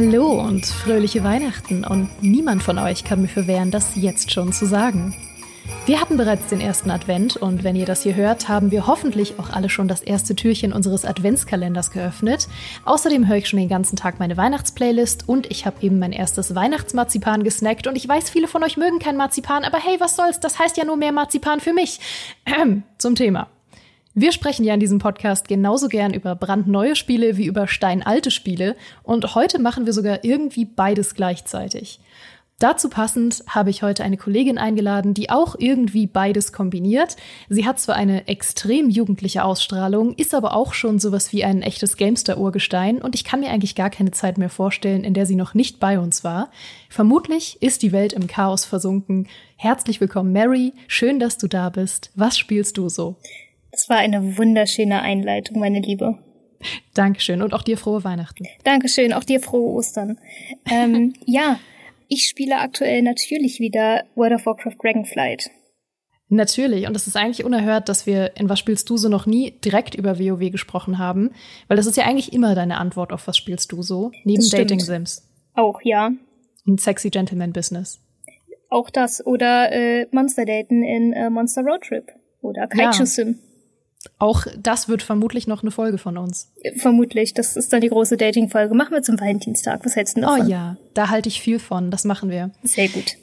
Hallo und fröhliche Weihnachten und niemand von euch kann mir verwehren, das jetzt schon zu sagen. Wir hatten bereits den ersten Advent und wenn ihr das hier hört, haben wir hoffentlich auch alle schon das erste Türchen unseres Adventskalenders geöffnet. Außerdem höre ich schon den ganzen Tag meine Weihnachtsplaylist und ich habe eben mein erstes Weihnachtsmarzipan gesnackt und ich weiß, viele von euch mögen kein Marzipan, aber hey, was soll's, das heißt ja nur mehr Marzipan für mich. Ähm, zum Thema. Wir sprechen ja in diesem Podcast genauso gern über brandneue Spiele wie über steinalte Spiele und heute machen wir sogar irgendwie beides gleichzeitig. Dazu passend habe ich heute eine Kollegin eingeladen, die auch irgendwie beides kombiniert. Sie hat zwar eine extrem jugendliche Ausstrahlung, ist aber auch schon sowas wie ein echtes Gamester-Urgestein und ich kann mir eigentlich gar keine Zeit mehr vorstellen, in der sie noch nicht bei uns war. Vermutlich ist die Welt im Chaos versunken. Herzlich willkommen, Mary. Schön, dass du da bist. Was spielst du so? Das war eine wunderschöne Einleitung, meine Liebe. Dankeschön und auch dir frohe Weihnachten. Dankeschön, auch dir frohe Ostern. Ähm, ja, ich spiele aktuell natürlich wieder World of Warcraft Dragonflight. Natürlich, und es ist eigentlich unerhört, dass wir in Was spielst du so noch nie direkt über WoW gesprochen haben, weil das ist ja eigentlich immer deine Antwort auf Was spielst du so, neben Dating Sims. Auch, ja. Und Sexy Gentleman Business. Auch das, oder äh, Monster Daten in äh, Monster Road Trip. Oder Kaiju Sim. Ja. Auch das wird vermutlich noch eine Folge von uns. Vermutlich. Das ist dann die große Dating-Folge. Machen wir zum Valentinstag. Was hältst du davon? Oh ja, da halte ich viel von. Das machen wir. Sehr gut.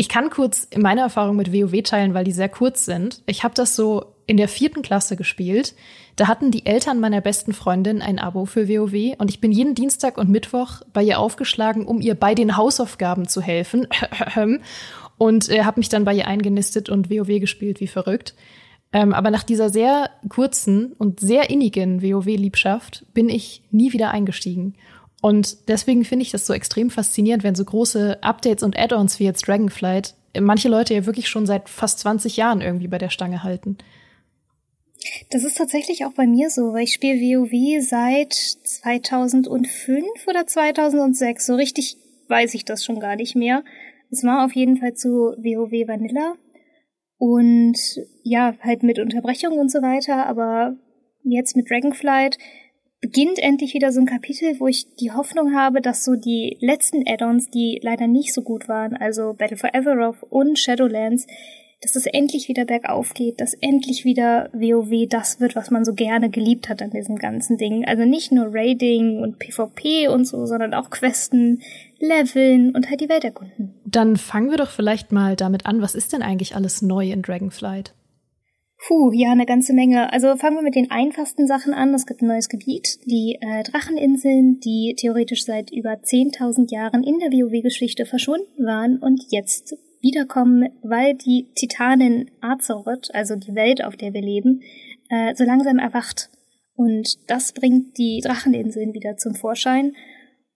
Ich kann kurz meine Erfahrung mit WoW teilen, weil die sehr kurz sind. Ich habe das so in der vierten Klasse gespielt. Da hatten die Eltern meiner besten Freundin ein Abo für WoW und ich bin jeden Dienstag und Mittwoch bei ihr aufgeschlagen, um ihr bei den Hausaufgaben zu helfen. und äh, habe mich dann bei ihr eingenistet und WoW gespielt wie verrückt. Ähm, aber nach dieser sehr kurzen und sehr innigen WoW-Liebschaft bin ich nie wieder eingestiegen. Und deswegen finde ich das so extrem faszinierend, wenn so große Updates und Add-ons wie jetzt Dragonflight manche Leute ja wirklich schon seit fast 20 Jahren irgendwie bei der Stange halten. Das ist tatsächlich auch bei mir so, weil ich spiele WoW seit 2005 oder 2006. So richtig weiß ich das schon gar nicht mehr. Es war auf jeden Fall zu WoW Vanilla. Und ja, halt mit Unterbrechungen und so weiter, aber jetzt mit Dragonflight beginnt endlich wieder so ein Kapitel, wo ich die Hoffnung habe, dass so die letzten Add-ons, die leider nicht so gut waren, also Battle for Azeroth und Shadowlands, dass es endlich wieder bergauf geht, dass endlich wieder WoW das wird, was man so gerne geliebt hat an diesem ganzen Ding. Also nicht nur Raiding und PvP und so, sondern auch Questen, Leveln und halt die Welt erkunden. Dann fangen wir doch vielleicht mal damit an, was ist denn eigentlich alles neu in Dragonflight? Puh, ja, eine ganze Menge. Also fangen wir mit den einfachsten Sachen an. Es gibt ein neues Gebiet, die äh, Dracheninseln, die theoretisch seit über 10.000 Jahren in der WoW-Geschichte verschwunden waren und jetzt wiederkommen, weil die Titanin Azeroth, also die Welt, auf der wir leben, äh, so langsam erwacht. Und das bringt die Dracheninseln wieder zum Vorschein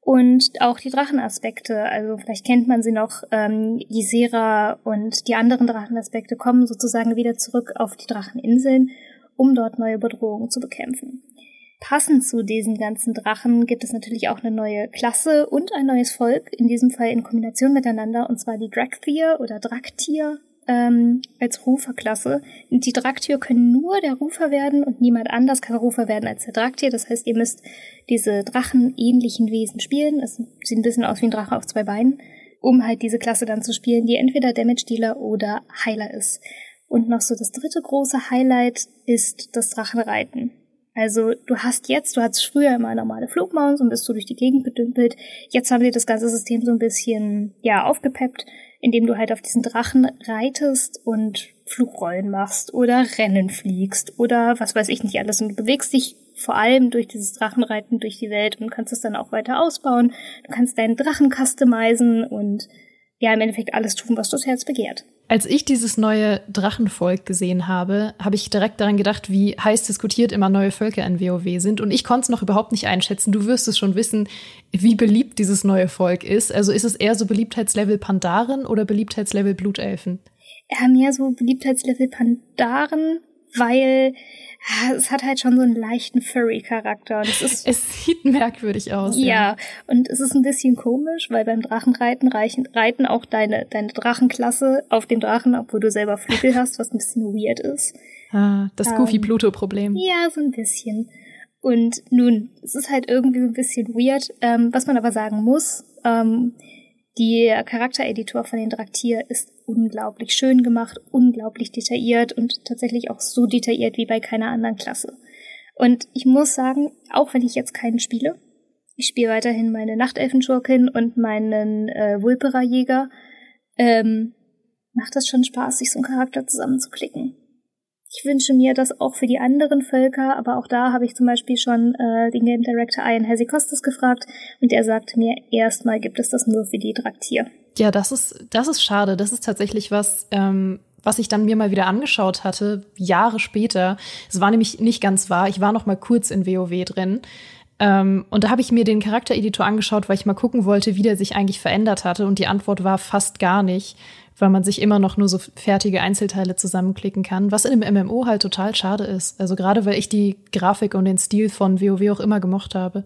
und auch die Drachenaspekte. Also vielleicht kennt man sie noch, ähm, die Sera und die anderen Drachenaspekte kommen sozusagen wieder zurück auf die Dracheninseln, um dort neue Bedrohungen zu bekämpfen. Passend zu diesen ganzen Drachen gibt es natürlich auch eine neue Klasse und ein neues Volk, in diesem Fall in Kombination miteinander, und zwar die Drakthir oder Draktier ähm, als Ruferklasse. Die Draktier können nur der Rufer werden und niemand anders kann Rufer werden als der Draktier. Das heißt, ihr müsst diese drachenähnlichen Wesen spielen. Es sieht ein bisschen aus wie ein Drache auf zwei Beinen, um halt diese Klasse dann zu spielen, die entweder Damage Dealer oder Heiler ist. Und noch so das dritte große Highlight ist das Drachenreiten. Also du hast jetzt, du hattest früher immer normale Flugmaus und bist so durch die Gegend gedümpelt. Jetzt haben sie das ganze System so ein bisschen, ja, aufgepeppt indem du halt auf diesen Drachen reitest und Flugrollen machst oder Rennen fliegst oder was weiß ich nicht alles. Und du bewegst dich vor allem durch dieses Drachenreiten durch die Welt und kannst es dann auch weiter ausbauen. Du kannst deinen Drachen customizen und ja, im Endeffekt alles tun, was das Herz begehrt. Als ich dieses neue Drachenvolk gesehen habe, habe ich direkt daran gedacht, wie heiß diskutiert immer neue Völker in WoW sind. Und ich konnte es noch überhaupt nicht einschätzen. Du wirst es schon wissen, wie beliebt dieses neue Volk ist. Also ist es eher so Beliebtheitslevel Pandaren oder Beliebtheitslevel Blutelfen? Ja, mehr so Beliebtheitslevel Pandaren, weil es hat halt schon so einen leichten Furry-Charakter. Es, ist, es sieht merkwürdig aus. Ja, ja, und es ist ein bisschen komisch, weil beim Drachenreiten reichen, reiten auch deine, deine Drachenklasse auf dem Drachen, obwohl du selber Flügel hast, was ein bisschen weird ist. Ah, das Goofy-Pluto-Problem. ja, so ein bisschen. Und nun, es ist halt irgendwie ein bisschen weird. Ähm, was man aber sagen muss, ähm, der Charaktereditor von den Draktier ist unglaublich schön gemacht, unglaublich detailliert und tatsächlich auch so detailliert wie bei keiner anderen Klasse. Und ich muss sagen, auch wenn ich jetzt keinen spiele, ich spiele weiterhin meine Nachtelfenschurkin und meinen äh, Vulpera-Jäger, ähm, macht das schon Spaß, sich so einen Charakter zusammenzuklicken. Ich wünsche mir das auch für die anderen Völker, aber auch da habe ich zum Beispiel schon äh, den Game Director Ian Hesikostas gefragt und er sagte mir, erstmal gibt es das nur für die Draktier. Ja, das ist, das ist schade. Das ist tatsächlich was, ähm, was ich dann mir mal wieder angeschaut hatte, Jahre später. Es war nämlich nicht ganz wahr. Ich war noch mal kurz in WoW drin. Ähm, und da habe ich mir den Charaktereditor angeschaut, weil ich mal gucken wollte, wie der sich eigentlich verändert hatte. Und die Antwort war fast gar nicht weil man sich immer noch nur so fertige Einzelteile zusammenklicken kann, was in einem MMO halt total schade ist. Also gerade weil ich die Grafik und den Stil von WoW auch immer gemocht habe.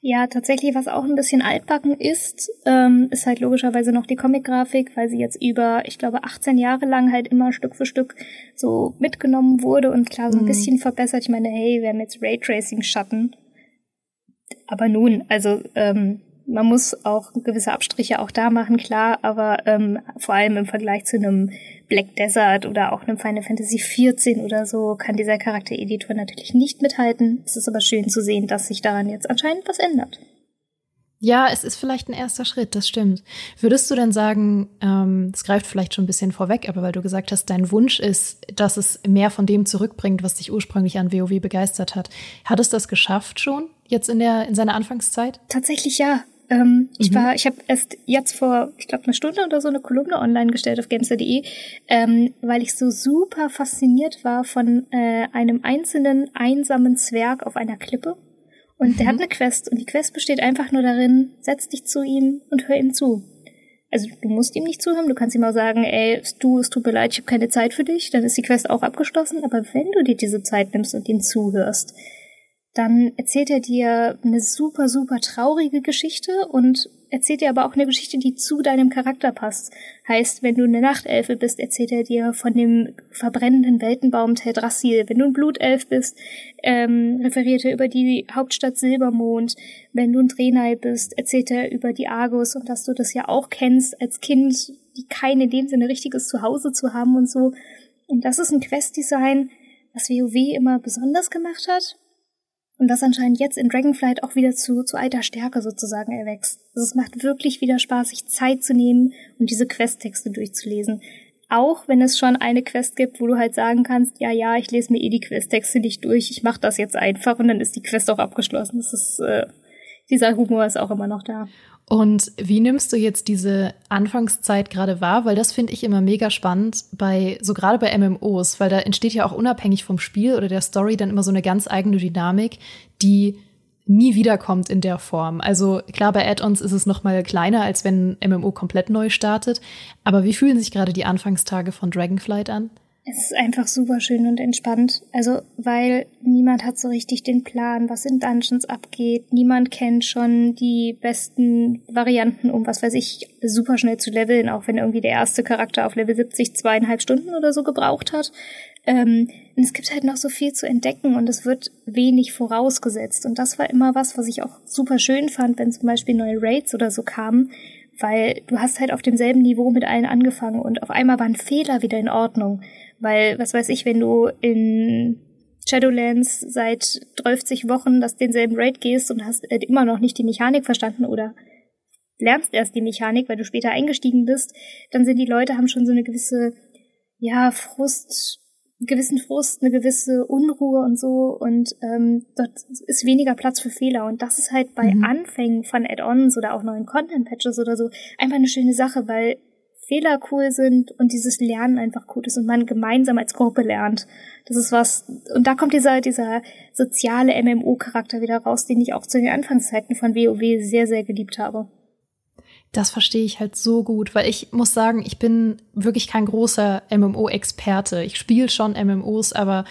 Ja, tatsächlich, was auch ein bisschen altbacken ist, ähm, ist halt logischerweise noch die Comic-Grafik, weil sie jetzt über, ich glaube, 18 Jahre lang halt immer Stück für Stück so mitgenommen wurde und klar so ein mhm. bisschen verbessert. Ich meine, hey, wir haben jetzt Raytracing-Schatten. Aber nun, also ähm, man muss auch gewisse Abstriche auch da machen, klar, aber ähm, vor allem im Vergleich zu einem Black Desert oder auch einem Final Fantasy XIV oder so kann dieser Charaktereditor natürlich nicht mithalten. Es ist aber schön zu sehen, dass sich daran jetzt anscheinend was ändert. Ja, es ist vielleicht ein erster Schritt, das stimmt. Würdest du denn sagen, ähm, das greift vielleicht schon ein bisschen vorweg, aber weil du gesagt hast, dein Wunsch ist, dass es mehr von dem zurückbringt, was dich ursprünglich an WoW begeistert hat. Hat es das geschafft schon jetzt in der in seiner Anfangszeit? Tatsächlich ja. Ähm, ich mhm. war, ich habe erst jetzt vor, ich glaube, einer Stunde oder so eine Kolumne online gestellt auf gamester.de, ähm, weil ich so super fasziniert war von äh, einem einzelnen einsamen Zwerg auf einer Klippe. Und mhm. der hat mhm. eine Quest und die Quest besteht einfach nur darin, setz dich zu ihm und hör ihm zu. Also du musst ihm nicht zuhören, du kannst ihm auch sagen, ey, du, es tut mir leid, ich habe keine Zeit für dich, dann ist die Quest auch abgeschlossen, aber wenn du dir diese Zeit nimmst und ihm zuhörst, dann erzählt er dir eine super, super traurige Geschichte und erzählt dir aber auch eine Geschichte, die zu deinem Charakter passt. Heißt, wenn du eine Nachtelfe bist, erzählt er dir von dem verbrennenden Weltenbaum Teldrassil. Wenn du ein Blutelf bist, ähm, referiert er über die Hauptstadt Silbermond. Wenn du ein Drenai bist, erzählt er über die Argus und dass du das ja auch kennst als Kind, die kein in dem Sinne richtiges Zuhause zu haben und so. Und das ist ein Questdesign, was WoW immer besonders gemacht hat und das anscheinend jetzt in Dragonflight auch wieder zu, zu alter Stärke sozusagen erwächst. Also es macht wirklich wieder Spaß, sich Zeit zu nehmen und diese Questtexte durchzulesen. Auch wenn es schon eine Quest gibt, wo du halt sagen kannst, ja, ja, ich lese mir eh die Questtexte nicht durch, ich mache das jetzt einfach und dann ist die Quest auch abgeschlossen. Das ist, äh, dieser Humor ist auch immer noch da. Und wie nimmst du jetzt diese Anfangszeit gerade wahr? Weil das finde ich immer mega spannend bei, so gerade bei MMOs, weil da entsteht ja auch unabhängig vom Spiel oder der Story dann immer so eine ganz eigene Dynamik, die nie wiederkommt in der Form. Also klar, bei Add-ons ist es noch mal kleiner, als wenn MMO komplett neu startet. Aber wie fühlen sich gerade die Anfangstage von Dragonflight an? Es ist einfach super schön und entspannt. Also, weil niemand hat so richtig den Plan, was in Dungeons abgeht. Niemand kennt schon die besten Varianten, um was weiß ich, super schnell zu leveln, auch wenn irgendwie der erste Charakter auf Level 70 zweieinhalb Stunden oder so gebraucht hat. Ähm, und es gibt halt noch so viel zu entdecken und es wird wenig vorausgesetzt. Und das war immer was, was ich auch super schön fand, wenn zum Beispiel neue Raids oder so kamen, weil du hast halt auf demselben Niveau mit allen angefangen und auf einmal waren Fehler wieder in Ordnung. Weil, was weiß ich, wenn du in Shadowlands seit 30 Wochen das denselben Raid gehst und hast äh, immer noch nicht die Mechanik verstanden oder lernst erst die Mechanik, weil du später eingestiegen bist, dann sind die Leute, haben schon so eine gewisse, ja, Frust, gewissen Frust, eine gewisse Unruhe und so und ähm, dort ist weniger Platz für Fehler und das ist halt bei mhm. Anfängen von Add-ons oder auch neuen Content-Patches oder so einfach eine schöne Sache, weil Fehler cool sind und dieses Lernen einfach gut ist und man gemeinsam als Gruppe lernt. Das ist was, und da kommt dieser, dieser soziale MMO-Charakter wieder raus, den ich auch zu den Anfangszeiten von WoW sehr, sehr geliebt habe. Das verstehe ich halt so gut, weil ich muss sagen, ich bin wirklich kein großer MMO-Experte. Ich spiele schon MMOs, aber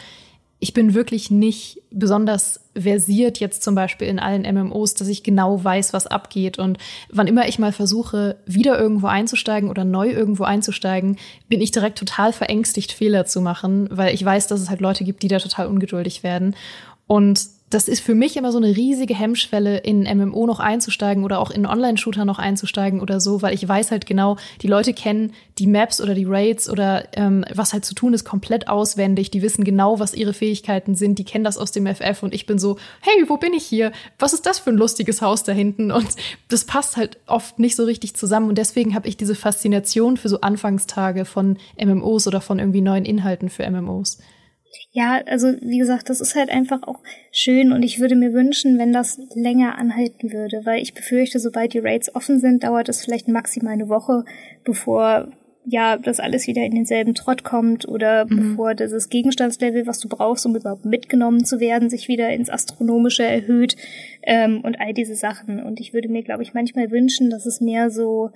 ich bin wirklich nicht besonders versiert jetzt zum Beispiel in allen MMOs, dass ich genau weiß, was abgeht. Und wann immer ich mal versuche, wieder irgendwo einzusteigen oder neu irgendwo einzusteigen, bin ich direkt total verängstigt, Fehler zu machen, weil ich weiß, dass es halt Leute gibt, die da total ungeduldig werden. Und das ist für mich immer so eine riesige Hemmschwelle, in MMO noch einzusteigen oder auch in Online-Shooter noch einzusteigen oder so, weil ich weiß halt genau, die Leute kennen die Maps oder die Raids oder ähm, was halt zu tun ist, komplett auswendig. Die wissen genau, was ihre Fähigkeiten sind. Die kennen das aus dem FF und ich bin so, hey, wo bin ich hier? Was ist das für ein lustiges Haus da hinten? Und das passt halt oft nicht so richtig zusammen. Und deswegen habe ich diese Faszination für so Anfangstage von MMOs oder von irgendwie neuen Inhalten für MMOs. Ja, also wie gesagt, das ist halt einfach auch schön und ich würde mir wünschen, wenn das länger anhalten würde, weil ich befürchte, sobald die Raids offen sind, dauert es vielleicht maximal eine Woche, bevor ja das alles wieder in denselben Trott kommt oder mhm. bevor dieses Gegenstandslevel, was du brauchst, um überhaupt mitgenommen zu werden, sich wieder ins Astronomische erhöht ähm, und all diese Sachen. Und ich würde mir, glaube ich, manchmal wünschen, dass es mehr so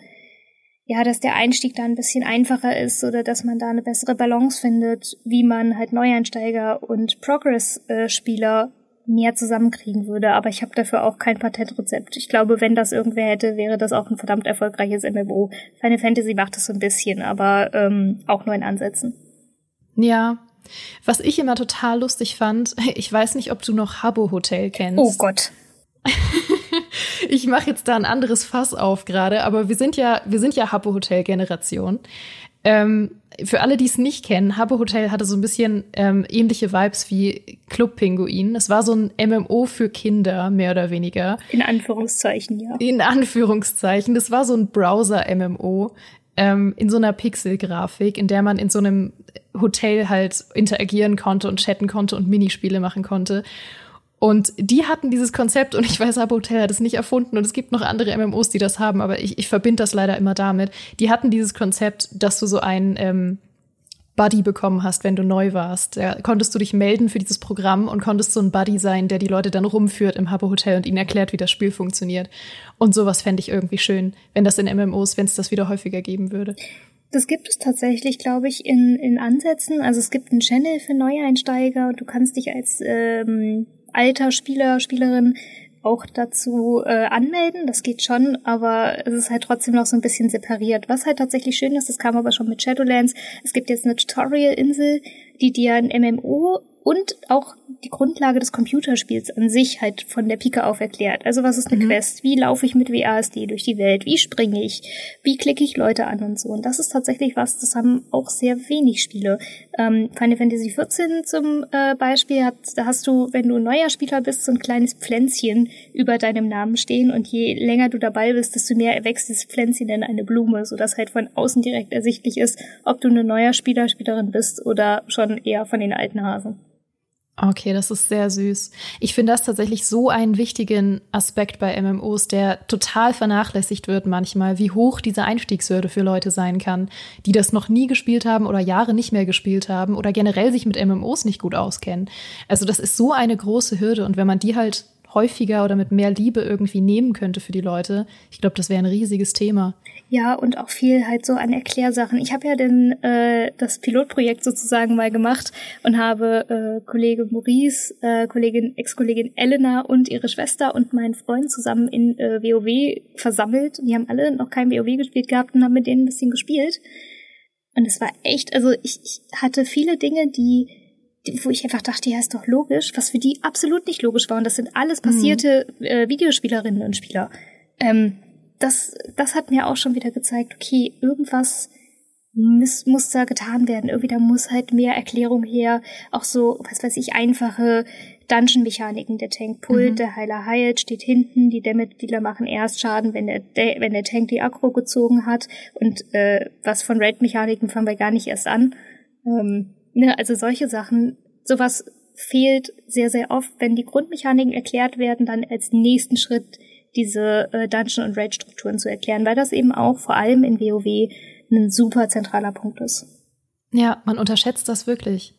ja, dass der Einstieg da ein bisschen einfacher ist oder dass man da eine bessere Balance findet, wie man halt Neueinsteiger und Progress-Spieler mehr zusammenkriegen würde. Aber ich habe dafür auch kein Patentrezept. Ich glaube, wenn das irgendwer hätte, wäre das auch ein verdammt erfolgreiches MMO. Final Fantasy macht das so ein bisschen, aber ähm, auch nur in Ansätzen. Ja. Was ich immer total lustig fand, ich weiß nicht, ob du noch Habbo Hotel kennst. Oh Gott. ich mache jetzt da ein anderes Fass auf gerade, aber wir sind ja, wir sind ja Habbo Hotel Generation. Ähm, für alle, die es nicht kennen, Habbo Hotel hatte so ein bisschen ähm, ähnliche Vibes wie Club Pinguin. Es war so ein MMO für Kinder, mehr oder weniger. In Anführungszeichen, ja. In Anführungszeichen. Das war so ein Browser-MMO ähm, in so einer Pixel-Grafik, in der man in so einem Hotel halt interagieren konnte und chatten konnte und Minispiele machen konnte. Und die hatten dieses Konzept und ich weiß, Abo Hotel hat es nicht erfunden und es gibt noch andere MMOs, die das haben, aber ich, ich verbinde das leider immer damit. Die hatten dieses Konzept, dass du so ein ähm, Buddy bekommen hast, wenn du neu warst. Da konntest du dich melden für dieses Programm und konntest so ein Buddy sein, der die Leute dann rumführt im Habbo Hotel und ihnen erklärt, wie das Spiel funktioniert. Und sowas fände ich irgendwie schön, wenn das in MMOs, wenn es das wieder häufiger geben würde. Das gibt es tatsächlich, glaube ich, in, in Ansätzen. Also es gibt einen Channel für Neueinsteiger und du kannst dich als ähm, alter Spieler, Spielerin auch dazu äh, anmelden. Das geht schon, aber es ist halt trotzdem noch so ein bisschen separiert. Was halt tatsächlich schön ist, das kam aber schon mit Shadowlands. Es gibt jetzt eine Tutorial-Insel, die dir ein MMO und auch die Grundlage des Computerspiels an sich halt von der Pike auf erklärt. Also was ist eine mhm. Quest? Wie laufe ich mit WASD durch die Welt? Wie springe ich? Wie klicke ich Leute an und so? Und das ist tatsächlich was, das haben auch sehr wenig Spiele. Ähm, Final Fantasy XIV zum äh, Beispiel, hat, da hast du, wenn du ein neuer Spieler bist, so ein kleines Pflänzchen über deinem Namen stehen und je länger du dabei bist, desto mehr erwächst dieses Pflänzchen in eine Blume, sodass halt von außen direkt ersichtlich ist, ob du ein neuer Spieler, Spielerin bist oder schon eher von den alten Hasen. Okay, das ist sehr süß. Ich finde das tatsächlich so einen wichtigen Aspekt bei MMOs, der total vernachlässigt wird manchmal, wie hoch diese Einstiegshürde für Leute sein kann, die das noch nie gespielt haben oder Jahre nicht mehr gespielt haben oder generell sich mit MMOs nicht gut auskennen. Also das ist so eine große Hürde und wenn man die halt häufiger oder mit mehr Liebe irgendwie nehmen könnte für die Leute. Ich glaube, das wäre ein riesiges Thema. Ja, und auch viel halt so an Erklärsachen. Ich habe ja denn äh, das Pilotprojekt sozusagen mal gemacht und habe äh, Kollege Maurice, äh, Kollegin, Ex-Kollegin Elena und ihre Schwester und meinen Freund zusammen in äh, WoW versammelt. Die haben alle noch kein WoW gespielt gehabt und haben mit denen ein bisschen gespielt. Und es war echt, also ich, ich hatte viele Dinge, die wo ich einfach dachte, ja, ist doch logisch, was für die absolut nicht logisch war. Und das sind alles passierte mhm. äh, Videospielerinnen und Spieler. Ähm, das, das hat mir auch schon wieder gezeigt, okay, irgendwas muss, muss da getan werden. Irgendwie da muss halt mehr Erklärung her. Auch so, was weiß ich, einfache Dungeon-Mechaniken. Der Tank pullt, mhm. der Heiler heilt, steht hinten. Die Damage-Dealer machen erst Schaden, wenn der, der, wenn der Tank die Aggro gezogen hat. Und äh, was von Raid-Mechaniken fangen wir gar nicht erst an. Ähm, Ne, also solche Sachen, sowas fehlt sehr, sehr oft, wenn die Grundmechaniken erklärt werden, dann als nächsten Schritt diese äh, Dungeon- und Raid-Strukturen zu erklären, weil das eben auch vor allem in WoW ein super zentraler Punkt ist. Ja, man unterschätzt das wirklich.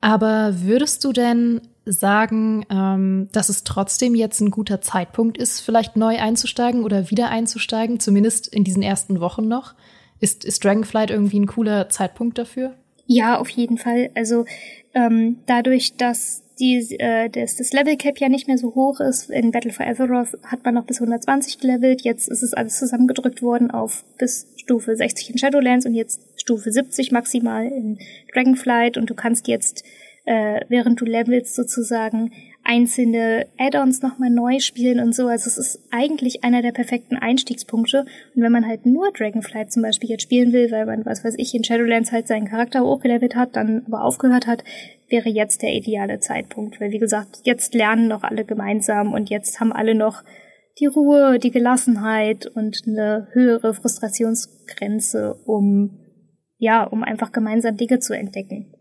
Aber würdest du denn sagen, ähm, dass es trotzdem jetzt ein guter Zeitpunkt ist, vielleicht neu einzusteigen oder wieder einzusteigen, zumindest in diesen ersten Wochen noch? Ist, ist Dragonflight irgendwie ein cooler Zeitpunkt dafür? Ja, auf jeden Fall. Also ähm, dadurch, dass die, äh, das, das Level Cap ja nicht mehr so hoch ist, in Battle for Azeroth hat man noch bis 120 gelevelt, jetzt ist es alles zusammengedrückt worden auf bis Stufe 60 in Shadowlands und jetzt Stufe 70 maximal in Dragonflight und du kannst jetzt, äh, während du levelst sozusagen, einzelne Add-ons nochmal neu spielen und so. Also es ist eigentlich einer der perfekten Einstiegspunkte. Und wenn man halt nur Dragonflight zum Beispiel jetzt spielen will, weil man, was weiß ich, in Shadowlands halt seinen Charakter hochgelevelt hat, dann aber aufgehört hat, wäre jetzt der ideale Zeitpunkt. Weil wie gesagt, jetzt lernen noch alle gemeinsam und jetzt haben alle noch die Ruhe, die Gelassenheit und eine höhere Frustrationsgrenze, um ja, um einfach gemeinsam Dinge zu entdecken.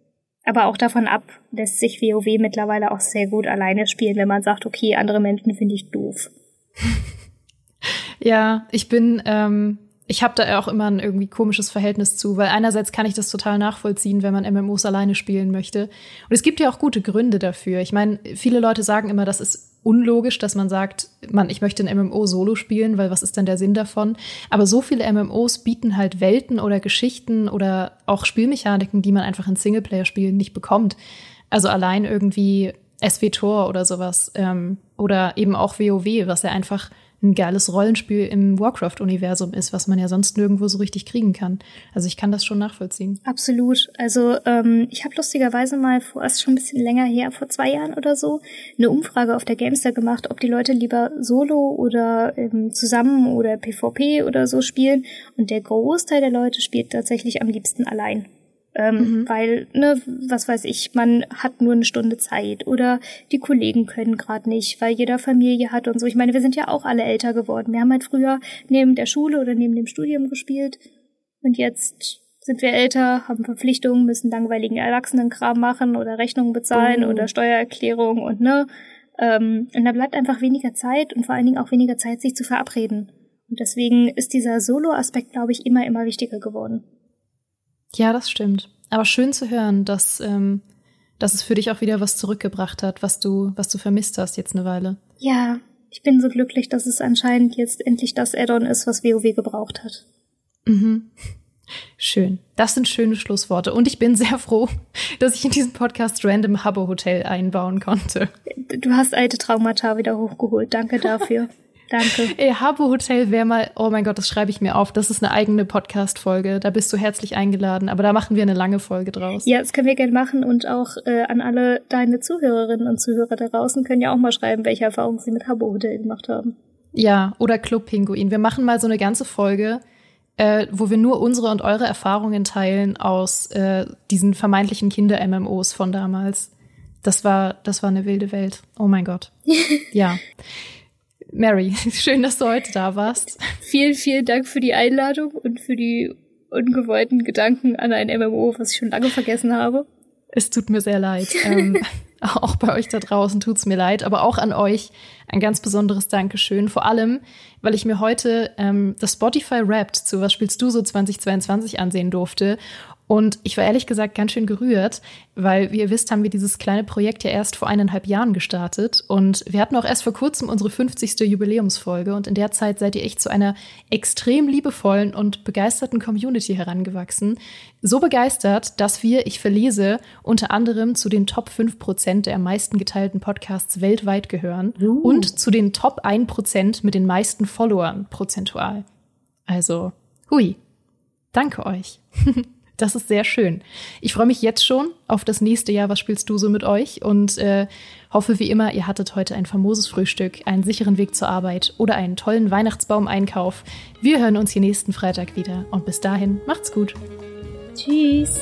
Aber auch davon ab lässt sich WoW mittlerweile auch sehr gut alleine spielen, wenn man sagt, okay, andere Menschen finde ich doof. ja, ich bin, ähm, ich habe da auch immer ein irgendwie komisches Verhältnis zu, weil einerseits kann ich das total nachvollziehen, wenn man MMOs alleine spielen möchte. Und es gibt ja auch gute Gründe dafür. Ich meine, viele Leute sagen immer, das ist unlogisch, dass man sagt, man, ich möchte ein MMO solo spielen, weil was ist denn der Sinn davon? Aber so viele MMOs bieten halt Welten oder Geschichten oder auch Spielmechaniken, die man einfach in Singleplayer-Spielen nicht bekommt. Also allein irgendwie SWTOR oder sowas ähm, oder eben auch WoW, was ja einfach ein geiles Rollenspiel im Warcraft-Universum ist, was man ja sonst nirgendwo so richtig kriegen kann. Also ich kann das schon nachvollziehen. Absolut. Also ähm, ich habe lustigerweise mal vor, ist schon ein bisschen länger her, vor zwei Jahren oder so, eine Umfrage auf der Gamester gemacht, ob die Leute lieber Solo oder ähm, zusammen oder PvP oder so spielen. Und der Großteil der Leute spielt tatsächlich am liebsten allein. Ähm, mhm. Weil, ne, was weiß ich, man hat nur eine Stunde Zeit oder die Kollegen können gerade nicht, weil jeder Familie hat und so. Ich meine, wir sind ja auch alle älter geworden. Wir haben halt früher neben der Schule oder neben dem Studium gespielt und jetzt sind wir älter, haben Verpflichtungen, müssen langweiligen Erwachsenenkram machen oder Rechnungen bezahlen oh. oder Steuererklärung und ne. Ähm, und da bleibt einfach weniger Zeit und vor allen Dingen auch weniger Zeit, sich zu verabreden. Und deswegen ist dieser Solo-Aspekt, glaube ich, immer, immer wichtiger geworden. Ja, das stimmt. Aber schön zu hören, dass, ähm, dass es für dich auch wieder was zurückgebracht hat, was du, was du vermisst hast jetzt eine Weile. Ja, ich bin so glücklich, dass es anscheinend jetzt endlich das Add-on ist, was WoW gebraucht hat. Mhm. Schön. Das sind schöne Schlussworte. Und ich bin sehr froh, dass ich in diesem Podcast Random Habbo Hotel einbauen konnte. Du hast alte Traumata wieder hochgeholt. Danke dafür. Danke. Ey, Harbo Hotel wäre mal, oh mein Gott, das schreibe ich mir auf. Das ist eine eigene Podcast-Folge. Da bist du herzlich eingeladen. Aber da machen wir eine lange Folge draus. Ja, das können wir gerne machen. Und auch äh, an alle deine Zuhörerinnen und Zuhörer da draußen können ja auch mal schreiben, welche Erfahrungen sie mit Harbo Hotel gemacht haben. Ja, oder Club Pinguin. Wir machen mal so eine ganze Folge, äh, wo wir nur unsere und eure Erfahrungen teilen aus äh, diesen vermeintlichen Kinder-MMOs von damals. Das war, das war eine wilde Welt. Oh mein Gott. ja. Mary, schön, dass du heute da warst. Vielen, vielen Dank für die Einladung und für die ungewollten Gedanken an ein MMO, was ich schon lange vergessen habe. Es tut mir sehr leid. ähm, auch bei euch da draußen tut's mir leid, aber auch an euch ein ganz besonderes Dankeschön. Vor allem, weil ich mir heute ähm, das Spotify Wrapped zu Was spielst du so 2022 ansehen durfte und ich war ehrlich gesagt ganz schön gerührt, weil, wie ihr wisst, haben wir dieses kleine Projekt ja erst vor eineinhalb Jahren gestartet. Und wir hatten auch erst vor kurzem unsere 50. Jubiläumsfolge. Und in der Zeit seid ihr echt zu einer extrem liebevollen und begeisterten Community herangewachsen. So begeistert, dass wir, ich verlese, unter anderem zu den Top 5 Prozent der am meisten geteilten Podcasts weltweit gehören uh. und zu den Top 1 Prozent mit den meisten Followern prozentual. Also, hui. Danke euch. Das ist sehr schön. Ich freue mich jetzt schon auf das nächste Jahr. Was spielst du so mit euch? Und äh, hoffe wie immer, ihr hattet heute ein famoses Frühstück, einen sicheren Weg zur Arbeit oder einen tollen Weihnachtsbaum-Einkauf. Wir hören uns hier nächsten Freitag wieder. Und bis dahin, macht's gut. Tschüss.